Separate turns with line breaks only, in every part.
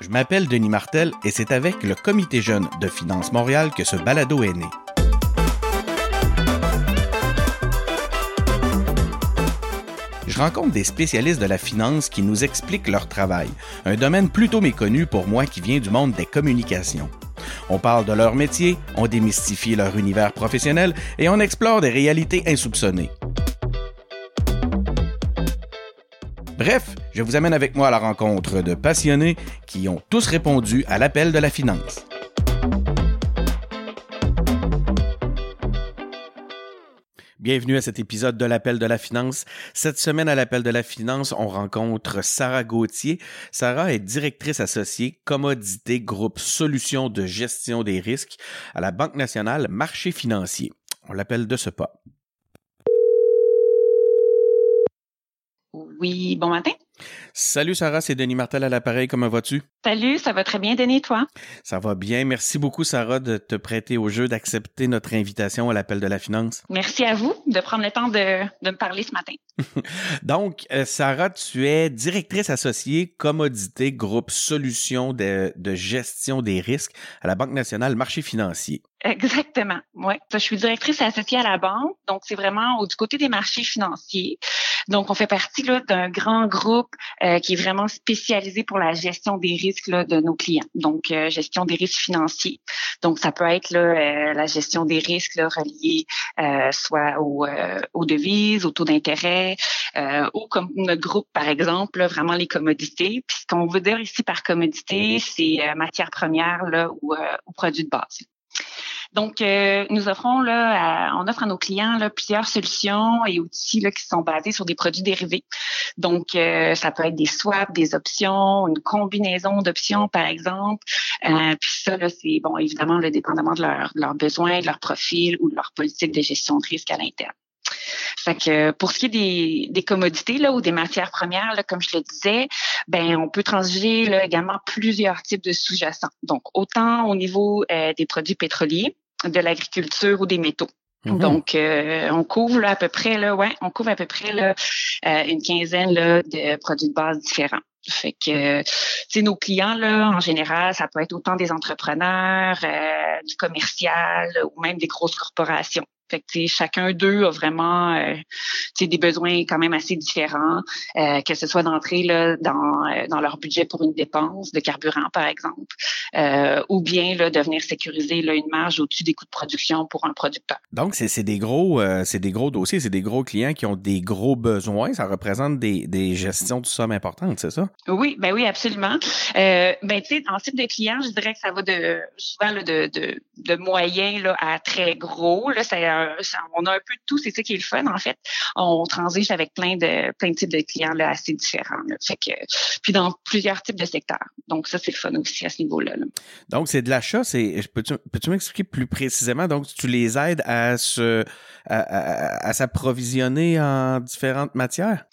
Je m'appelle Denis Martel et c'est avec le Comité jeune de Finance Montréal que ce balado est né. Je rencontre des spécialistes de la finance qui nous expliquent leur travail, un domaine plutôt méconnu pour moi qui vient du monde des communications. On parle de leur métier, on démystifie leur univers professionnel et on explore des réalités insoupçonnées. Bref, je vous amène avec moi à la rencontre de passionnés qui ont tous répondu à l'appel de la finance. Bienvenue à cet épisode de l'appel de la finance. Cette semaine à l'appel de la finance, on rencontre Sarah Gauthier. Sarah est directrice associée Commodité Groupe Solutions de gestion des risques à la Banque nationale Marché financier. On l'appelle de ce pas.
Oui, bon matin.
Salut Sarah, c'est Denis Martel à l'appareil. Comment vas-tu?
Salut, ça va très bien, Denis, toi?
Ça va bien. Merci beaucoup, Sarah, de te prêter au jeu, d'accepter notre invitation à l'appel de la finance.
Merci à vous de prendre le temps de, de me parler ce matin.
Donc, euh, Sarah, tu es directrice associée Commodité Groupe Solutions de, gestion des risques à la Banque nationale Marché financier.
Exactement, oui. Je suis directrice associée à la banque, donc c'est vraiment du côté des marchés financiers. Donc, on fait partie d'un grand groupe euh, qui est vraiment spécialisé pour la gestion des risques de nos clients. Donc, euh, gestion des risques financiers. Donc, ça peut être la gestion des risques là, reliés soit aux, aux devises, aux taux d'intérêt, ou comme notre groupe, par exemple, vraiment les commodités. Puis, ce qu'on veut dire ici par commodité, c'est matière première là, ou, ou produits de base. Donc, euh, nous offrons là, on offre à nos clients là, plusieurs solutions et outils là, qui sont basés sur des produits dérivés. Donc, euh, ça peut être des swaps, des options, une combinaison d'options, par exemple. Euh, puis ça, là, c'est bon, évidemment, le dépendamment de, leur, de leurs besoins, de leur profil ou de leur politique de gestion de risque à l'interne. Fait que pour ce qui est des, des commodités là ou des matières premières, là, comme je le disais, ben on peut transiger là, également plusieurs types de sous-jacents. Donc autant au niveau euh, des produits pétroliers, de l'agriculture ou des métaux. Mhm. Donc, euh, on couvre là, à peu près là, ouais, on couvre à peu près là, euh, une quinzaine là, de produits de base différents. Fait que, c'est nos clients là, en général, ça peut être autant des entrepreneurs, du commercial ou même des grosses corporations. Fait que chacun d'eux a vraiment euh, des besoins quand même assez différents, euh, que ce soit d'entrer là, dans, euh, dans leur budget pour une dépense de carburant, par exemple, euh, ou bien là, de venir sécuriser là, une marge au-dessus des coûts de production pour un producteur.
Donc, c'est des gros c'est des gros dossiers, c'est des gros clients qui ont des gros besoins. Ça représente des, des gestions de sommes importantes, c'est ça?
Oui, ben oui, absolument. Ben, tu sais, en type de client, je dirais que ça va de souvent là, de, de, de moyen là, à très gros. Là, c'est on a un peu de tout, c'est ça qui est le fun en fait. On transige avec plein de plein de types de clients là, assez différents. Fait que puis dans plusieurs types de secteurs. Donc ça c'est le fun aussi à ce niveau-là.
Donc c'est de l'achat, c'est peux-tu peux-tu m'expliquer plus précisément? Donc tu les aides à se à, s'approvisionner en différentes matières?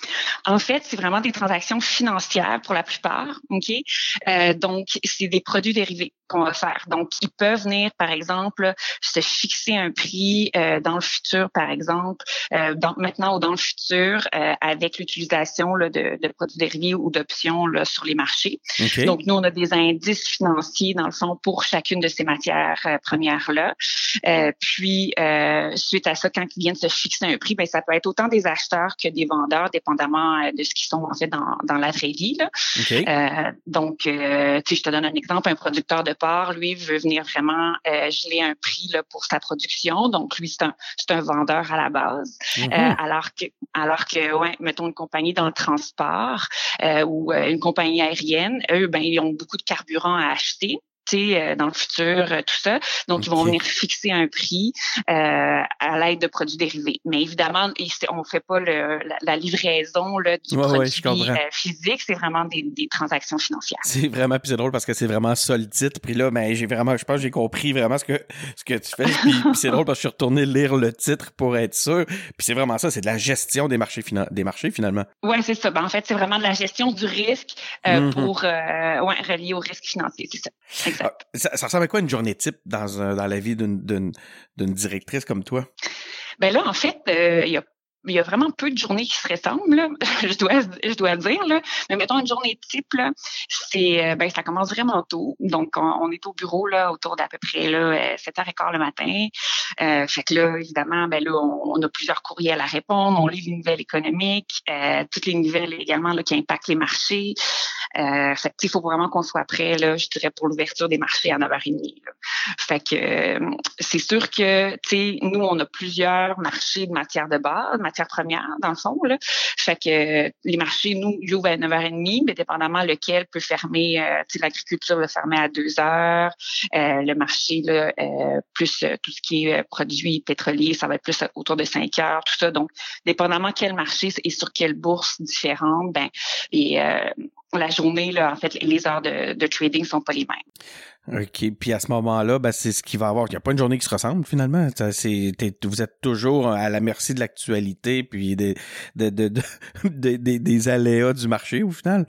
En fait, c'est vraiment des transactions financières pour la plupart, OK? Euh, donc c'est des produits dérivés qu'on va faire. Donc, ils peuvent venir, par exemple, se fixer un prix euh, dans le futur, par exemple, euh, dans, maintenant ou dans le futur, euh, avec l'utilisation de, de, produits dérivés ou d'options sur les marchés. Donc, nous, on a des indices financiers, dans le fond, pour chacune de ces matières euh, premières-là. Euh, puis, suite à ça, quand ils viennent se fixer un prix, ben, ça peut être autant des acheteurs que des vendeurs, dépendamment de ce qu'ils sont en fait dans, dans la vraie vie. Là. donc, tu sais, je te donne un exemple, un producteur de part, lui, veut venir vraiment euh, geler un prix là, pour sa production. Donc, lui, c'est un, c'est un vendeur à la base. Mm-hmm. Euh, alors que, alors que, ouais, mettons une compagnie dans le transport euh, ou euh, une compagnie aérienne, eux, ben, ils ont beaucoup de carburant à acheter. Euh, dans le futur, euh, tout ça. Donc, ils vont venir fixer un prix euh, à l'aide de produits dérivés. Mais évidemment, on ne fait pas le, la, livraison là, du produit physique, c'est vraiment des, des, transactions financières.
C'est vraiment, puis c'est drôle parce que c'est vraiment ça le titre. Puis là, ben, j'ai vraiment, je pense que j'ai compris vraiment ce que, ce que tu fais. Puis, c'est drôle parce que je suis retourné lire le titre pour être sûr. Puis c'est vraiment ça, c'est de la gestion des marchés, des marchés finalement.
Oui, c'est ça. Ben, en fait, c'est vraiment de la gestion du risque mm-hmm. pour euh, ouais, relié au risque financier, c'est ça.
Ah, ça, ressemble à quoi une journée type dans, dans la vie d'une directrice comme toi?
Ben là, en fait, euh, il y a il y a vraiment peu de journées qui se ressemblent, là, je dois je dois dire. Là. Mais mettons une journée type, c'est euh, ben ça commence vraiment tôt. Donc on, est au bureau là autour d'à peu près là 7h15 le matin. Euh, fait que là évidemment ben là on, a plusieurs courriels à répondre, on lit les nouvelles économiques, euh, toutes les nouvelles également là, qui impactent les marchés. Euh, fait il faut vraiment qu'on soit prêt là, je dirais pour l'ouverture des marchés à 9h30. Là. Fait que euh, c'est sûr que tu sais nous on a plusieurs marchés de matières de base, matières premières dans le fond là. Fait que les marchés nous ils ouvrent à 9h30, mais dépendamment lequel peut fermer euh, l'agriculture va fermer à 2 heures, euh, le marché là euh, plus tout ce qui est produits pétroliers, ça va être plus autour de 5 heures, tout ça. Donc dépendamment quel marché et sur quelle bourse différente, ben et la journée, là, en fait, les heures de, de trading sont pas les mêmes.
OK. Puis à ce moment-là, ben, c'est ce qu'il va y avoir. Il n'y a pas une journée qui se ressemble, finalement. C'est, vous êtes toujours à la merci de l'actualité puis des, de, de, de, des aléas du marché, au final.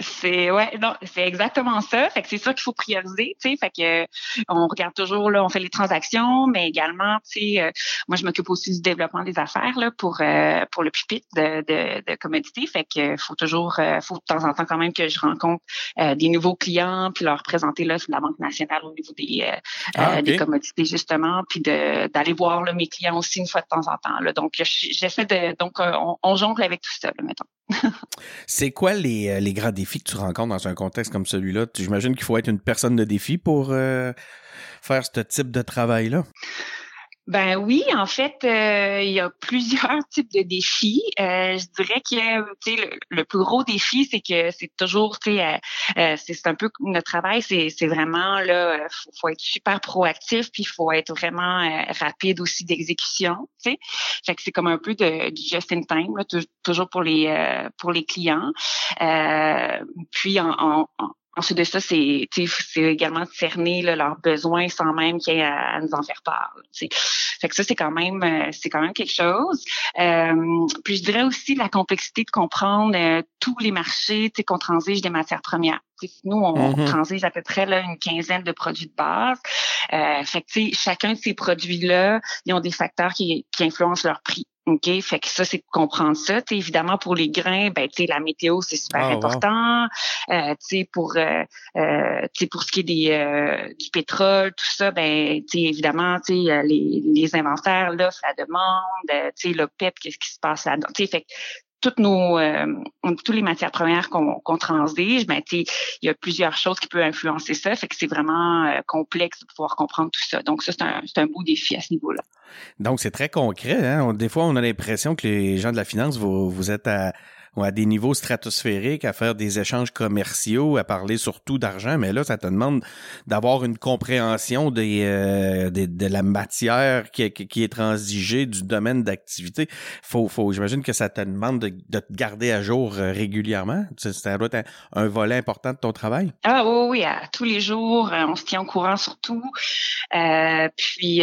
C'est, ouais, non, c'est exactement ça. Fait que c'est ça qu'il faut prioriser, tu sais. Fait que, on regarde toujours, là, on fait les transactions, mais également, tu sais, euh, moi, je m'occupe aussi du développement des affaires, là, pour, euh, pour le pupitre de, de, de commodité. Fait que, faut toujours, euh, faut de temps en temps quand même que je rencontre des nouveaux clients puis leur présenter, sur la banque nationale au niveau des, euh, ah, euh, des commodités, justement, puis d'aller voir là, mes clients aussi une fois de temps en temps. Là. Donc, j'essaie de. Donc, euh, on, jongle avec tout ça, là, mettons.
C'est quoi les, les grands défis que tu rencontres dans un contexte comme celui-là? J'imagine qu'il faut être une personne de défi pour faire ce type de travail-là.
Ben oui, en fait, euh, il y a plusieurs types de défis. Euh, je dirais que le, le plus gros défi, c'est que c'est toujours, sais, euh, c'est un peu notre travail, c'est vraiment là, faut, faut être super proactif, puis faut être vraiment rapide aussi d'exécution. Fait que c'est comme un peu de, du just in time, là, toujours pour les pour les clients. puis en, en Ensuite de ça, c'est également de cerner là, leurs besoins sans même qu'il y ait à, nous en faire part. Fait que ça, c'est quand même euh, c'est quand même quelque chose. Euh, puis je dirais aussi la complexité de comprendre euh, tous les marchés qu'on transige des matières premières. nous, on mm-hmm. transige à peu près là, une quinzaine de produits de base. Euh, fait que chacun de ces produits-là, ils ont des facteurs qui, qui influencent leur prix. OK, fait que ça, c'est comprendre ça. T'sais, évidemment, pour les grains, ben, la météo, c'est super ah, important. Euh, pour, euh, euh pour ce qui est des, euh, du pétrole, tout ça, ben, évidemment, les, les inventaires, l'offre, la demande, euh, le PEP, qu'est-ce qui se passe là-dedans? Fait toutes nos euh, toutes les matières premières qu'on qu'on transige, ben il y a plusieurs choses qui peuvent influencer ça, fait que c'est vraiment euh, complexe de pouvoir comprendre tout ça. Donc ça c'est un un beau défi à ce niveau-là.
Donc c'est très concret. Hein? Des fois on a l'impression que les gens de la finance vous vous êtes à à des niveaux stratosphériques, à faire des échanges commerciaux, à parler surtout d'argent, mais là, ça te demande d'avoir une compréhension des, euh, de la matière qui, qui, est transigée, du domaine d'activité. Faut, faut, j'imagine que ça te demande de, de te garder à jour euh, régulièrement. Ça doit être un, volet important de ton travail.
Ah oui, oui, à tous les jours, euh, on se tient au courant surtout. Euh, puis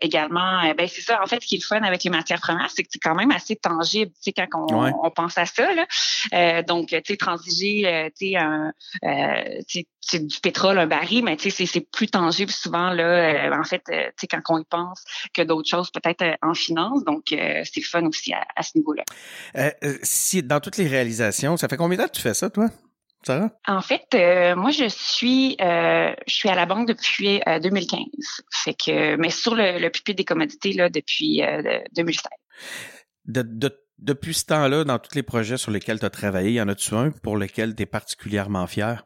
également, ben c'est ça. En fait, ce qui est le fun avec les matières premières, c'est que c'est quand même assez tangible. Tu sais, quand on, on pense à ça. Là. Euh, donc, tu sais, transiger, euh, tu sais, un, euh, c'est du pétrole, un baril, mais tu sais, c'est plus tangible souvent là. en fait, tu sais, quand on y pense, que d'autres choses peut-être en finance. Donc, c'est fun aussi à, ce niveau-là.
si dans toutes les réalisations, ça fait combien de temps que tu fais ça, toi? Sarah?
En fait, moi je suis je suis à la banque depuis 2015. Fait que mais sur le, le pupitre des commodités là depuis 2016.
De, de depuis ce temps-là, dans tous les projets sur lesquels tu as travaillé, y en a-tu un pour lequel tu es particulièrement fier?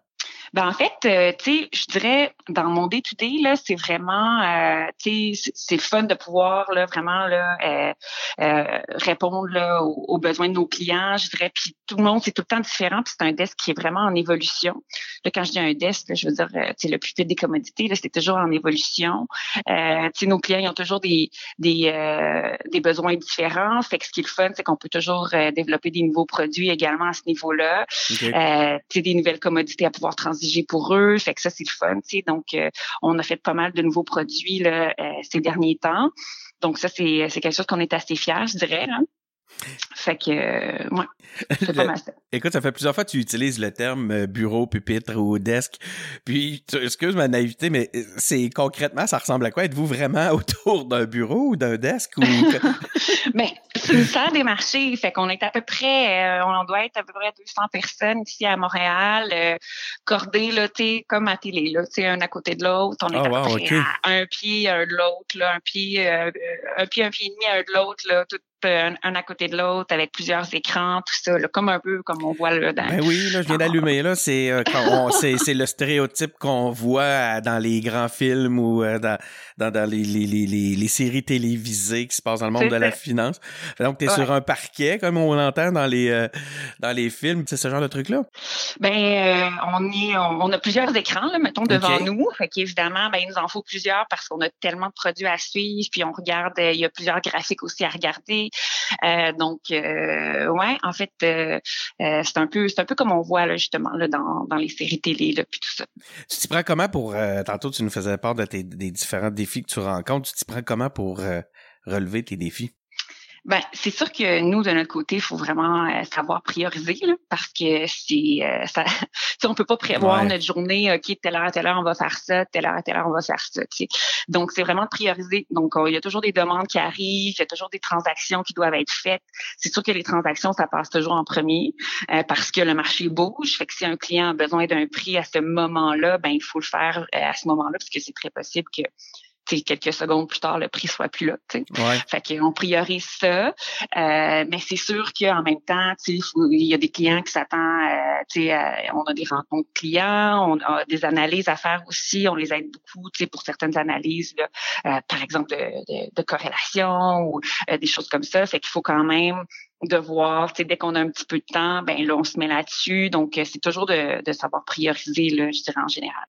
Ben en fait, euh, tu sais, je dirais dans mon day to day là, c'est vraiment, euh, tu sais, c'est fun de pouvoir là vraiment là euh, euh répondre là aux, besoins de nos clients. Je dirais, puis tout le monde c'est tout le temps différent. Puis c'est un desk qui est vraiment en évolution. Là, quand je dis un desk, je veux dire, tu sais, le plus des commodités là, c'est toujours en évolution. Euh, tu sais, nos clients ils ont toujours des des des besoins différents. Fait que ce qui est le fun, c'est qu'on peut toujours développer des nouveaux produits également à ce niveau-là. tu sais, des nouvelles commodités à pouvoir pour eux. Fait que ça, c'est le fun. sais. Donc, euh, on a fait pas mal de nouveaux produits là, euh, ces derniers temps. Donc, ça, c'est quelque chose qu'on est assez fiers, je dirais. Là. Fait que, euh, ouais, c'est pas mal ça.
Écoute, ça fait plusieurs fois que tu utilises le terme euh, bureau, pupitre ou desk. Puis, excuse ma naïveté, mais euh, c'est concrètement, ça ressemble à quoi? Êtes-vous vraiment autour d'un bureau ou d'un desk? Ou...
mais c'est une salle des marchés, fait qu'on est à peu près, euh, on doit être à peu près 200 personnes ici à Montréal, euh, cordées là, comme à télé, là, un à côté de l'autre. On est
oh,
à, peu près à un pied un de l'autre, là, un pied, euh, un pied, un pied et demi un de l'autre, là, tout un, à côté de l'autre avec plusieurs écrans, tout ça, là, comme un peu comme on voit là. Dans,
ben oui, là, je viens d'allumer là, c'est euh, c'est le stéréotype qu'on voit dans les grands films ou euh, dans dans, dans les, les, les, les, séries télévisées qui se passent dans le monde de la finance. Donc tu es sur un parquet comme on l'entend dans les euh, dans les films, c'est ce genre de truc là.
Ben on est on, a plusieurs écrans là, mettons devant nous, fait qu'évidemment ben il nous en faut plusieurs parce qu'on a tellement de produits à suivre, puis on regarde il y a plusieurs graphiques aussi à regarder. Euh, donc, euh, ouais, en fait, euh, c'est un peu, c'est un peu comme on voit là, justement là, dans, dans les séries télé là, puis tout ça.
Tu t'y prends comment pour tantôt tu nous faisais part des différents défis que tu rencontres. Tu t'y prends comment pour relever tes défis?
Ben, c'est sûr que nous, de notre côté, il faut vraiment euh, savoir prioriser là, parce que c'est euh, ça. on peut pas prévoir notre journée, OK, telle heure à telle heure, on va faire ça, telle heure à telle heure, on va faire ça. Donc, c'est vraiment de prioriser. Donc, il y a toujours des demandes qui arrivent, il y a toujours des transactions qui doivent être faites. C'est sûr que les transactions, ça passe toujours en premier euh, parce que le marché bouge. Fait que si un client a besoin d'un prix à ce moment-là, ben il faut le faire à ce moment-là, parce que c'est très possible que quelques secondes plus tard, le prix soit plus là.
Ouais.
Fait qu'on priorise ça. Euh, mais c'est sûr qu'en même temps, il y a des clients qui s'attendent, euh, euh, on a des rencontres clients, on a des analyses à faire aussi, on les aide beaucoup pour certaines analyses, là, euh, par exemple de, de, de corrélation ou euh, des choses comme ça. Fait qu'il faut quand même de voir, dès qu'on a un petit peu de temps, ben là, on se met là-dessus. Donc, c'est toujours de, de savoir prioriser, là, je dirais, en général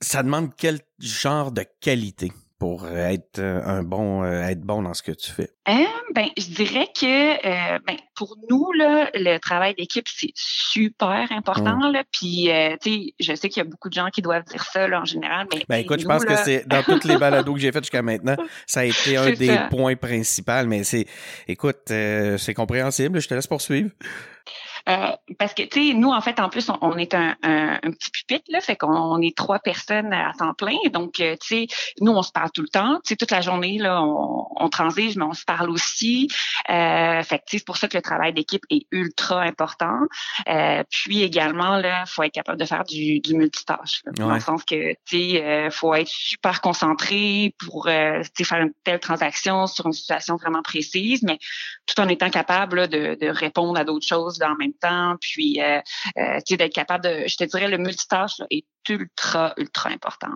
ça demande quel genre de qualité pour être euh, un bon euh, être bon dans ce que tu fais?
Euh, ben, je dirais que ben, pour nous là, le travail d'équipe c'est super important mmh. là. Puis tu sais, je sais qu'il y a beaucoup de gens qui doivent dire ça là, en général. Mais
ben écoute, je pense que c'est dans toutes les balados que j'ai faites jusqu'à maintenant, ça a été un des points principaux. Mais c'est, écoute, c'est compréhensible. Je te laisse poursuivre.
Euh, parce que, tu sais, nous, en fait, en plus, on, est un, un, petit pupitre, là, fait qu'on est trois personnes à temps plein. Donc, euh, tu sais, nous, on se parle tout le temps. Tu sais, toute la journée, là, on, on transige, mais on se parle aussi. Euh, fait que, c'est pour ça que le travail d'équipe est ultra important. Euh, puis également, là, faut être capable de faire du, du multitâche. Dans le sens que, tu sais, euh, faut être super concentré pour, euh, tu sais, faire une telle transaction sur une situation vraiment précise, mais tout en étant capable de, de répondre à d'autres choses dans le même temps, puis euh, euh, d'être capable de, je te dirais, le multitâche est ultra, ultra important.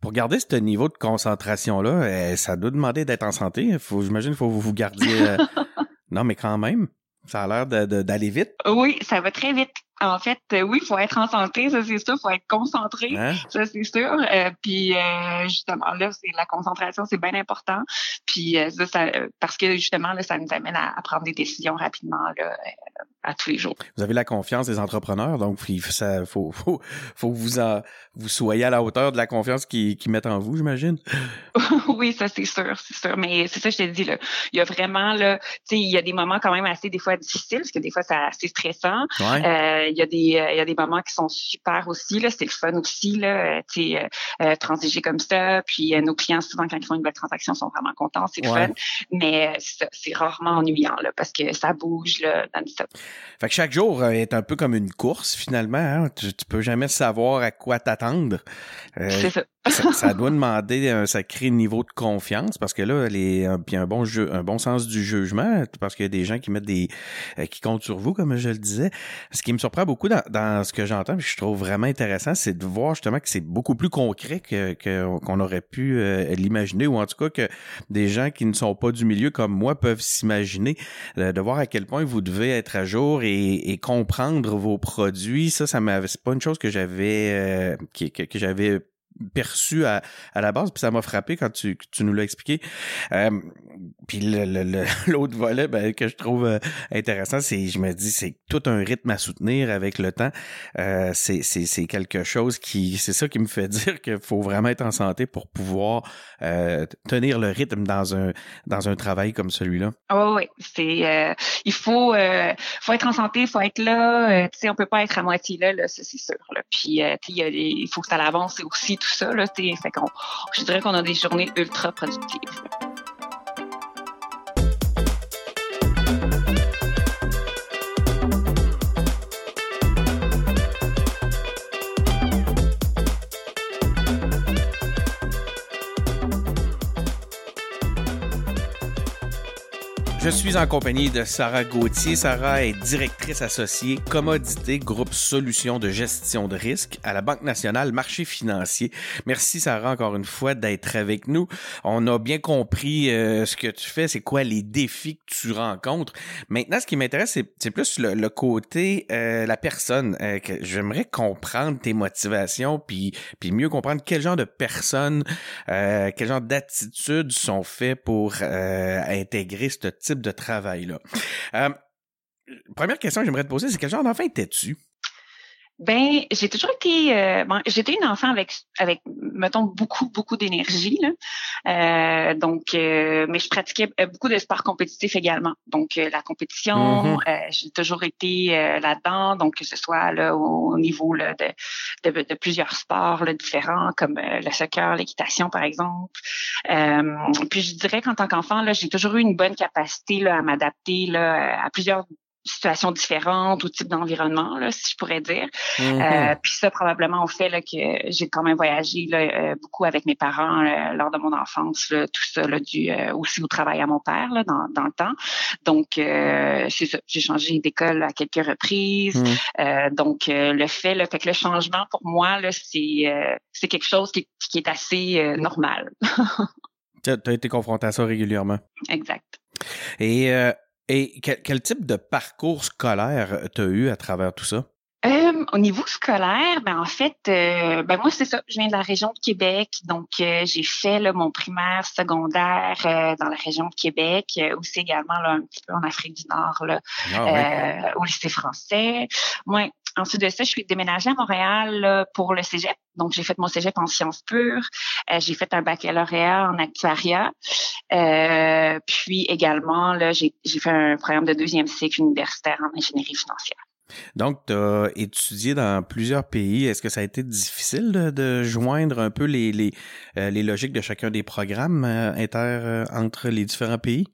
Pour garder ce niveau de concentration-là, eh, ça doit demander d'être en santé. Faut, j'imagine qu'il faut vous garder... Euh, non, mais quand même, ça a l'air d'aller vite.
Oui, ça va très vite. En fait, euh, oui, il faut être en santé, ça c'est sûr, il faut être concentré, hein? ça c'est sûr. Euh, puis euh, justement là, c'est la concentration, c'est bien important. Puis ça, ça, parce que justement là, ça nous amène à, prendre des décisions rapidement là, à tous les jours.
Vous avez la confiance des entrepreneurs, donc il ça, faut, faut, faut que vous en, vous soyez à la hauteur de la confiance qu'ils qui mettent en vous, j'imagine.
oui, ça c'est sûr, c'est sûr. Mais c'est ça, je te dis là, il y a vraiment là, tu sais, il y a des moments quand même assez des fois difficiles, parce que des fois c'est assez stressant.
Ouais
il y a des euh, il y a des moments qui sont super aussi là, c'est le fun aussi là, euh, tu sais euh, transiger comme ça, puis nos clients souvent quand ils font une belle transaction sont vraiment contents, c'est le fun, mais c'est rarement ennuyant là parce que ça bouge là non-stop.
Fait que chaque jour est un peu comme une course finalement, hein? tu, tu peux jamais savoir à quoi t'attendre.
c'est ça
ça, doit demander un sacré niveau de confiance parce que là, les, un, puis un bon jeu, un bon sens du jugement, parce qu'il y a des gens qui mettent des, euh, qui comptent sur vous, comme je le disais. Ce qui me surprend beaucoup dans, dans ce que j'entends, que je trouve vraiment intéressant, c'est de voir justement que c'est beaucoup plus concret que, qu'on aurait pu euh, l'imaginer, ou en tout cas que des gens qui ne sont pas du milieu comme moi peuvent s'imaginer, euh, de voir à quel point vous devez être à jour et, et comprendre vos produits. Ça, ça m'avait, c'est pas une chose que j'avais, que, que j'avais perçu à, à la base, puis ça m'a frappé quand tu, tu nous l'as expliqué. Euh, puis l'autre le, volet ben, que je trouve euh, intéressant, c'est je me dis c'est tout un rythme à soutenir avec le temps. Euh, c'est quelque chose qui c'est ça qui me fait dire qu'il faut vraiment être en santé pour pouvoir euh, tenir le rythme dans un dans un travail comme celui-là.
Oh oui, c'est euh, il faut euh, faut être en santé, faut être là. tu sais, on peut pas être à moitié là, là c'est sûr. Là. Puis il faut que ça avance aussi tout ça. Là, fait qu'on, je dirais qu'on a des journées ultra productives.
Je suis en compagnie de Sarah Gauthier. Sarah est directrice associée Commodité Groupe Solutions de gestion de risque à la Banque nationale Marché financier. Merci Sarah encore une fois d'être avec nous. On a bien compris euh, ce que tu fais, c'est quoi les défis que tu rencontres. Maintenant, ce qui m'intéresse, c'est plus le, côté euh, la personne. Euh, que J'aimerais comprendre tes motivations, puis puis mieux comprendre quel genre de personnes, euh, quel genre d'attitudes sont faits pour intégrer ce type de travail-là. Euh, première question que j'aimerais te poser, c'est quel genre d'enfant étais-tu?
Ben, j'ai toujours été, euh, bon, j'étais une enfant avec, avec, mettons, beaucoup, beaucoup d'énergie. Euh, donc, euh, mais je pratiquais euh, beaucoup de sports compétitifs également. Donc, la compétition, mm-hmm. j'ai toujours été là-dedans. Donc, que ce soit là au, niveau là, de, de, de, plusieurs sports là, différents, comme le soccer, l'équitation, par exemple. puis, je dirais qu'en tant qu'enfant, là, j'ai toujours eu une bonne capacité là, à m'adapter là, à plusieurs situations différentes ou type d'environnement, là, si je pourrais dire. Mm-hmm. Euh, puis ça, probablement, au fait là, que j'ai quand même voyagé là, euh, beaucoup avec mes parents euh, lors de mon enfance, là, tout ça, là, dû aussi au travail à mon père là, dans, dans le temps. Donc, c'est ça, j'ai changé d'école à quelques reprises. Mm. donc, le fait, là, fait que le changement, pour moi, là, c'est, c'est quelque chose qui, qui est assez normal.
tu as été confronté à ça régulièrement.
Exact.
Et et quel, type de parcours scolaire euh, tu as eu à travers tout ça?
Euh, au niveau scolaire, ben en fait, euh, ben moi c'est ça. Je viens de la région de Québec, donc j'ai fait là, mon primaire, secondaire dans la région de Québec, aussi également là, un petit peu en Afrique du Nord là, ah au lycée français. Moi, Ensuite de ça, je suis déménagée à Montréal pour le cégep. Donc, j'ai fait mon cégep en sciences pures. Euh, j'ai fait un baccalauréat en actuariat. Euh, puis également, là, j'ai fait un programme de deuxième cycle universitaire en ingénierie financière.
Donc, tu as étudié dans plusieurs pays. Est-ce que ça a été difficile de, joindre un peu les, les, euh, les, logiques de chacun des programmes inter entre les différents pays?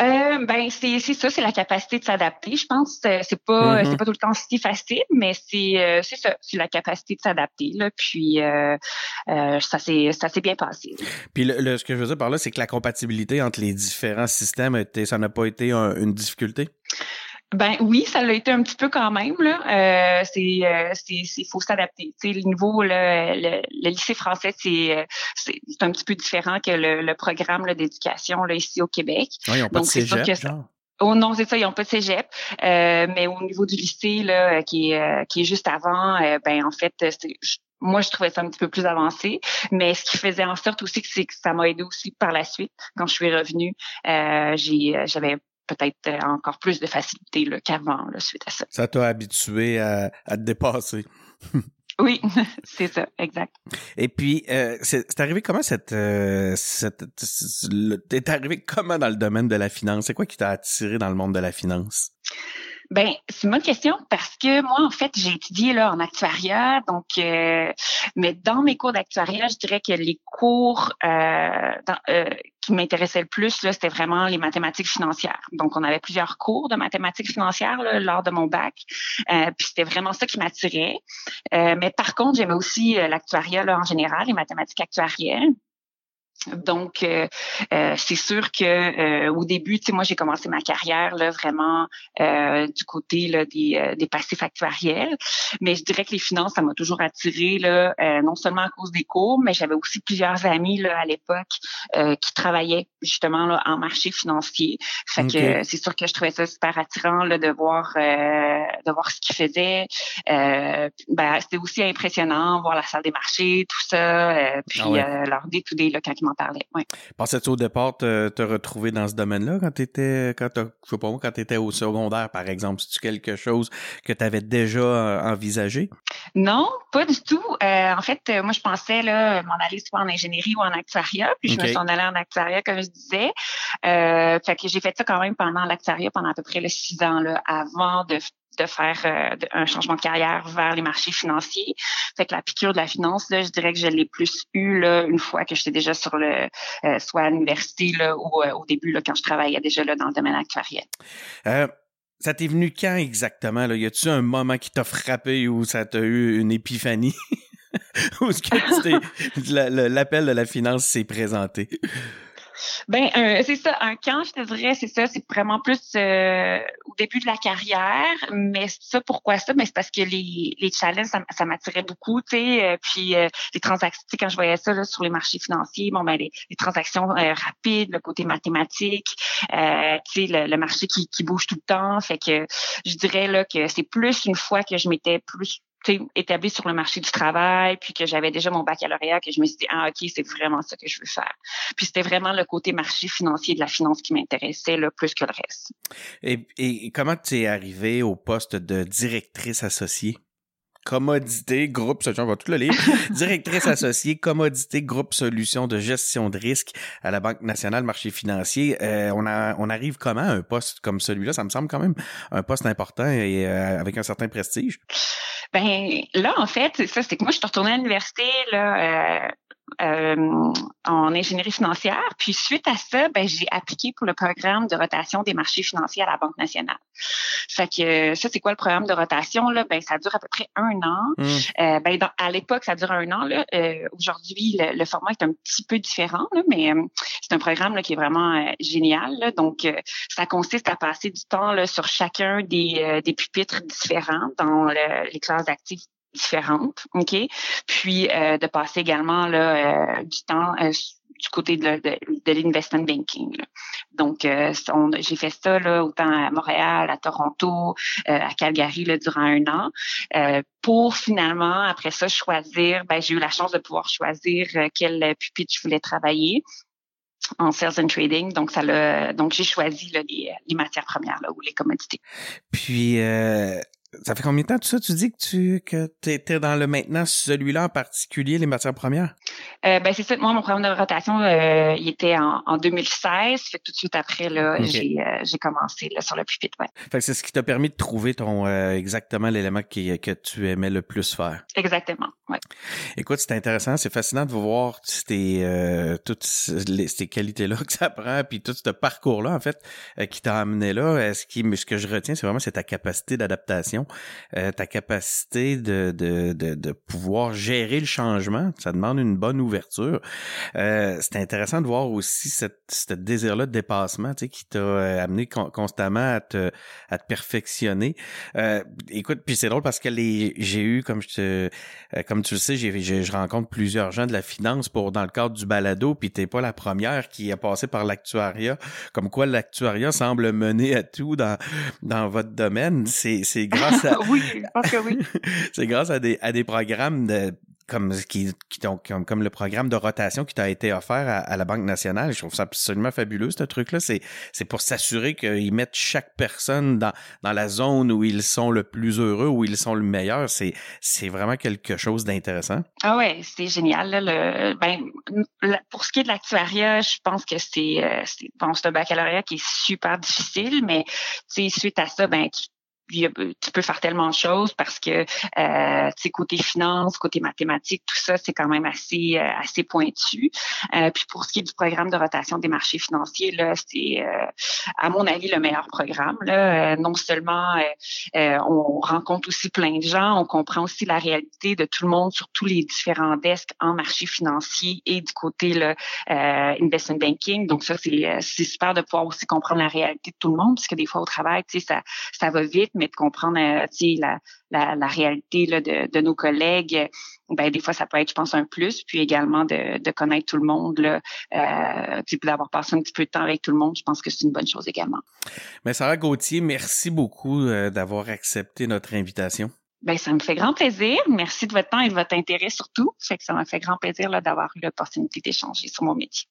Euh, ben c'est c'est ça, c'est la capacité de s'adapter. Je pense c'est pas mm-hmm. c'est pas tout le temps si facile, mais c'est euh, c'est ça, c'est la capacité de s'adapter là. Puis euh, euh, ça s'est ça s'est bien passé.
Puis le, ce que je veux dire par là, c'est que la compatibilité entre les différents systèmes, ça n'a pas été une difficulté?
Ben oui, ça l'a été un petit peu quand même. Là. Euh, c'est, euh, c'est, faut s'adapter. Tu sais, le niveau, le, le, lycée français, c'est, euh, c'est, un petit peu différent que le, le programme d'éducation là, ici au Québec.
ils n'ont pas de cégep,
Oh non, c'est ça, ils n'ont pas de cégep. Euh, mais au niveau du lycée, là, qui est, qui est juste avant, ben en fait, moi, je trouvais ça un petit peu plus avancé, mais ce qui faisait en sorte aussi que c'est que ça m'a aidé aussi par la suite. Quand je suis revenue, euh, j'ai, j'avais peut-être euh, encore plus de facilité qu'avant suite à ça.
Ça t'a habitué à, à te dépasser.
Oui, c'est ça, exact.
Et puis, euh, c'est arrivé comment cette, euh, cette t'es arrivé comment dans le domaine de la finance? C'est quoi qui t'a attiré dans le monde de la finance?
Ben, c'est une bonne question parce que moi, en fait, j'ai étudié là en actuariat, donc, euh, mais dans mes cours d'actuariat, je dirais que les cours euh, euh, qui m'intéressaient le plus là, c'était vraiment les mathématiques financières. Donc, on avait plusieurs cours de mathématiques financières là, lors de mon bac, puis c'était vraiment ça qui m'attirait. mais par contre, j'aimais aussi l'actuariat en général, les mathématiques actuarielles. Donc, euh, euh, c'est sûr que euh, au début, tu sais, moi, j'ai commencé ma carrière là vraiment du côté là, des, des passifs actuariels, mais je dirais que les finances, ça m'a toujours attiré là, non seulement à cause des cours, mais j'avais aussi plusieurs amis là à l'époque qui travaillaient justement là, en marché financier. Fait que c'est sûr que je trouvais ça super attirant là, de voir de voir ce qu'ils faisaient. ben, c'était aussi impressionnant voir la salle des marchés, tout ça, puis ah leur day to là quand ils parlait. Ouais.
Pensais-tu au départ te, te, retrouver dans ce domaine-là quand tu étais, quand je sais pas quand tu étais au secondaire, par exemple? C'est-tu quelque chose que tu avais déjà euh, envisagé?
Non, pas du tout. Euh, en fait, euh, moi, je pensais là m'en aller soit en ingénierie ou en actuariat, puis je me suis en allée en actuariat, comme je disais. Euh, fait que j'ai fait ça quand même pendant l'actuariat, pendant à peu près le six ans là, avant de de faire euh, un changement de carrière vers les marchés financiers. Fait que la piqûre de la finance, là, je dirais que je l'ai plus eu là, une fois que j'étais déjà sur le euh, soit à l'université là, ou euh, au début là, quand je travaillais déjà là, dans le domaine actuariel.
ça t'est venu quand exactement? Là? Y a-tu un moment qui t'a frappé ou ça t'a eu une épiphanie? ou est-ce que l'appel de la finance s'est présenté?
Ben, c'est ça. Un camp, je te dirais, c'est ça. C'est vraiment plus euh, au début de la carrière. Mais ça, pourquoi ça? Ben, c'est parce que les, les challenges, ça, m'attirait beaucoup, tu sais. Euh, puis euh, les transactions, quand je voyais ça là, sur les marchés financiers, bon, ben, les, transactions rapides, le côté mathématique, tu sais, le, le, marché qui, qui bouge tout le temps. Fait que je dirais là que c'est plus une fois que je m'étais plus établi sur le marché du travail, puis que j'avais déjà mon baccalauréat, que je me suis dit, ah, OK, c'est vraiment ça que je veux faire. Puis c'était vraiment le côté marché financier de la finance qui m'intéressait, là, plus que le reste.
Et, et comment tu es arrivé au poste de directrice associée? Commodité, groupe, on va tout le lire. Directrice associée, commodité, groupe solution de gestion de risque à la Banque nationale marché financier. Euh, on, a, on arrive comment à un poste comme celui-là? Ça me semble quand même un poste important et euh, avec un certain prestige.
Ben là, en fait, ça, c'est que moi, je suis retournée à l'université là, euh, euh, en ingénierie financière. Puis suite à ça, ben, j'ai appliqué pour le programme de rotation des marchés financiers à la Banque nationale. Fait que ça, c'est quoi le programme de rotation? Là? Ben, ça dure à peu près un an. Mmh. Euh, ben, à l'époque, ça dure un an. Là. Euh, aujourd'hui, le, format est un petit peu différent, là, mais euh, c'est un programme là, qui est vraiment euh, génial. Là. Donc, ça consiste à passer du temps là, sur chacun des, des pupitres différents dans les classes d'actifs différentes, ok? Puis euh, de passer également là euh, du temps euh, du côté de, l'investment banking. Donc, j'ai fait ça là, autant à Montréal, à Toronto, à Calgary durant un an, pour finalement après ça choisir. Ben, j'ai eu la chance de pouvoir choisir quel pupitre je voulais travailler en sales and trading. Donc, ça donc j'ai choisi les, matières premières ou les commodités.
Puis, ça fait combien de temps tout ça? Tu dis que tu que étais dans le maintenant, celui-là en particulier, les matières premières?
Euh, ben c'est ça. Moi, mon programme de rotation, euh, il était en, en, 2016. Fait tout de suite après, là, j'ai, euh, j'ai commencé là, sur le pupitre. Ouais.
Fait que c'est ce qui t'a permis de trouver ton exactement l'élément qui, que tu aimais le plus faire.
Exactement. Ouais.
Écoute, c'est intéressant, c'est fascinant de voir tes, toutes ces qualités-là que ça prend, puis tout ce parcours-là, en fait, qui t'a amené là. Est-ce qui, ce que je retiens, c'est vraiment c'est ta capacité d'adaptation euh, ta capacité de, de, de, de, pouvoir gérer le changement. Ça demande une bonne ouverture. Euh, c'est intéressant de voir aussi cette, ce désir-là de dépassement tu sais, qui t'a euh, amené constamment à te, à te perfectionner. Euh, écoute, puis c'est drôle parce que les j'ai eu, comme je te, comme tu le sais, j'ai, je rencontre plusieurs gens de la finance pour dans le cadre du balado, puis t'es pas la première qui a passé par l'actuariat. Comme quoi l'actuariat semble mener à tout dans, dans votre domaine. C'est, c'est grâce
oui, je pense que oui.
c'est grâce à des, à des programmes de, comme qui, qui comme, comme le programme de rotation qui t'a été offert à, la Banque nationale. Je trouve ça absolument fabuleux ce truc-là. C'est c'est pour s'assurer qu'ils mettent chaque personne dans dans la zone où ils sont le plus heureux, où ils sont le meilleur. C'est c'est vraiment quelque chose d'intéressant.
Ah ouais, c'est génial. le, ben, pour ce qui est de l'actuariat, je pense que c'est euh, c'est bon, c'est un baccalauréat qui est super difficile, mais suite à ça, ben tu tu peux faire tellement de choses parce que euh, tu sais côté finance, côté mathématiques, tout ça c'est quand même assez euh, assez pointu. Euh, puis pour ce qui est du programme de rotation des marchés financiers là, c'est euh, à mon avis le meilleur programme là. Euh, non seulement on rencontre aussi plein de gens, on comprend aussi la réalité de tout le monde sur tous les différents desks en marché financier et du côté là investment banking. Donc ça c'est c'est super de pouvoir aussi comprendre la réalité de tout le monde parce que des fois au travail, tu sais ça ça va vite mais de comprendre euh, la, la, la, réalité là, de, de, nos collègues, ben des fois ça peut être, je pense, un plus, puis également de, de connaître tout le monde, là, euh, puis d'avoir passé un petit peu de temps avec tout le monde, je pense que c'est une bonne chose également.
Mais Sarah Gauthier, merci beaucoup euh, d'avoir accepté notre invitation.
Ben, ça me fait grand plaisir. Merci de votre temps et de votre intérêt surtout. Fait que ça m'a fait grand plaisir d'avoir eu l'opportunité d'échanger sur mon métier.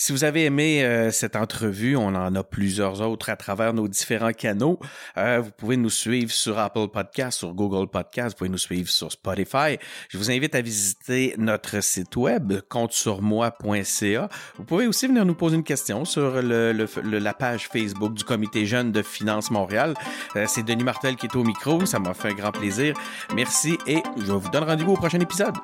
Si vous avez aimé euh, cette entrevue, on en a plusieurs autres à travers nos différents canaux. Euh, vous pouvez nous suivre sur Apple Podcast, sur Google Podcast, vous pouvez nous suivre sur Spotify. Je vous invite à visiter notre site web comptesurmoi.ca. Vous pouvez aussi venir nous poser une question sur la page Facebook du Comité Jeune de Finance Montréal. Euh, c'est Denis Martel qui est au micro. Ça m'a fait un grand plaisir. Merci et je vous donne rendez-vous au prochain épisode.